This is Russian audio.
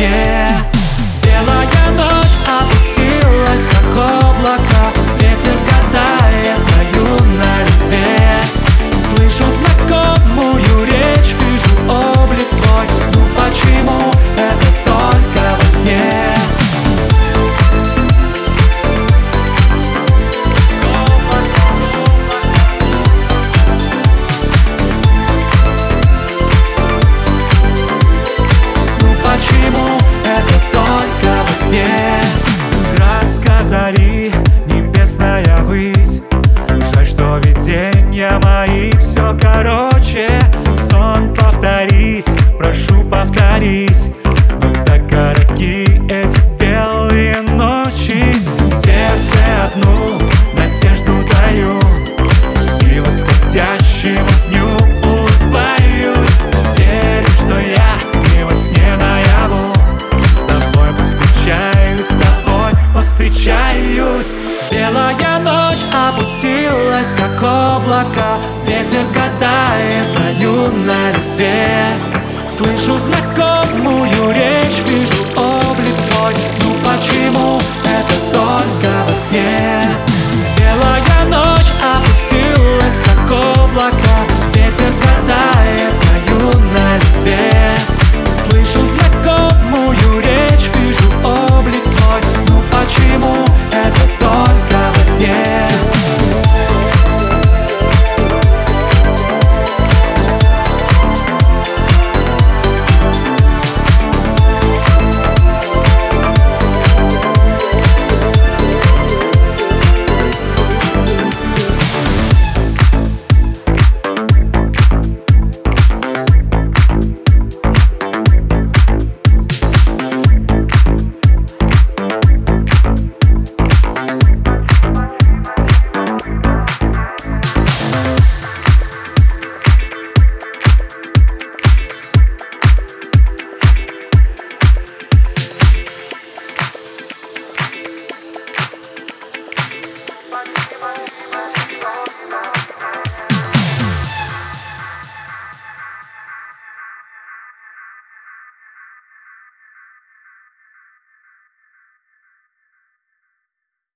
Yeah. Как облако Ветер катает на листве. Слышу знакомую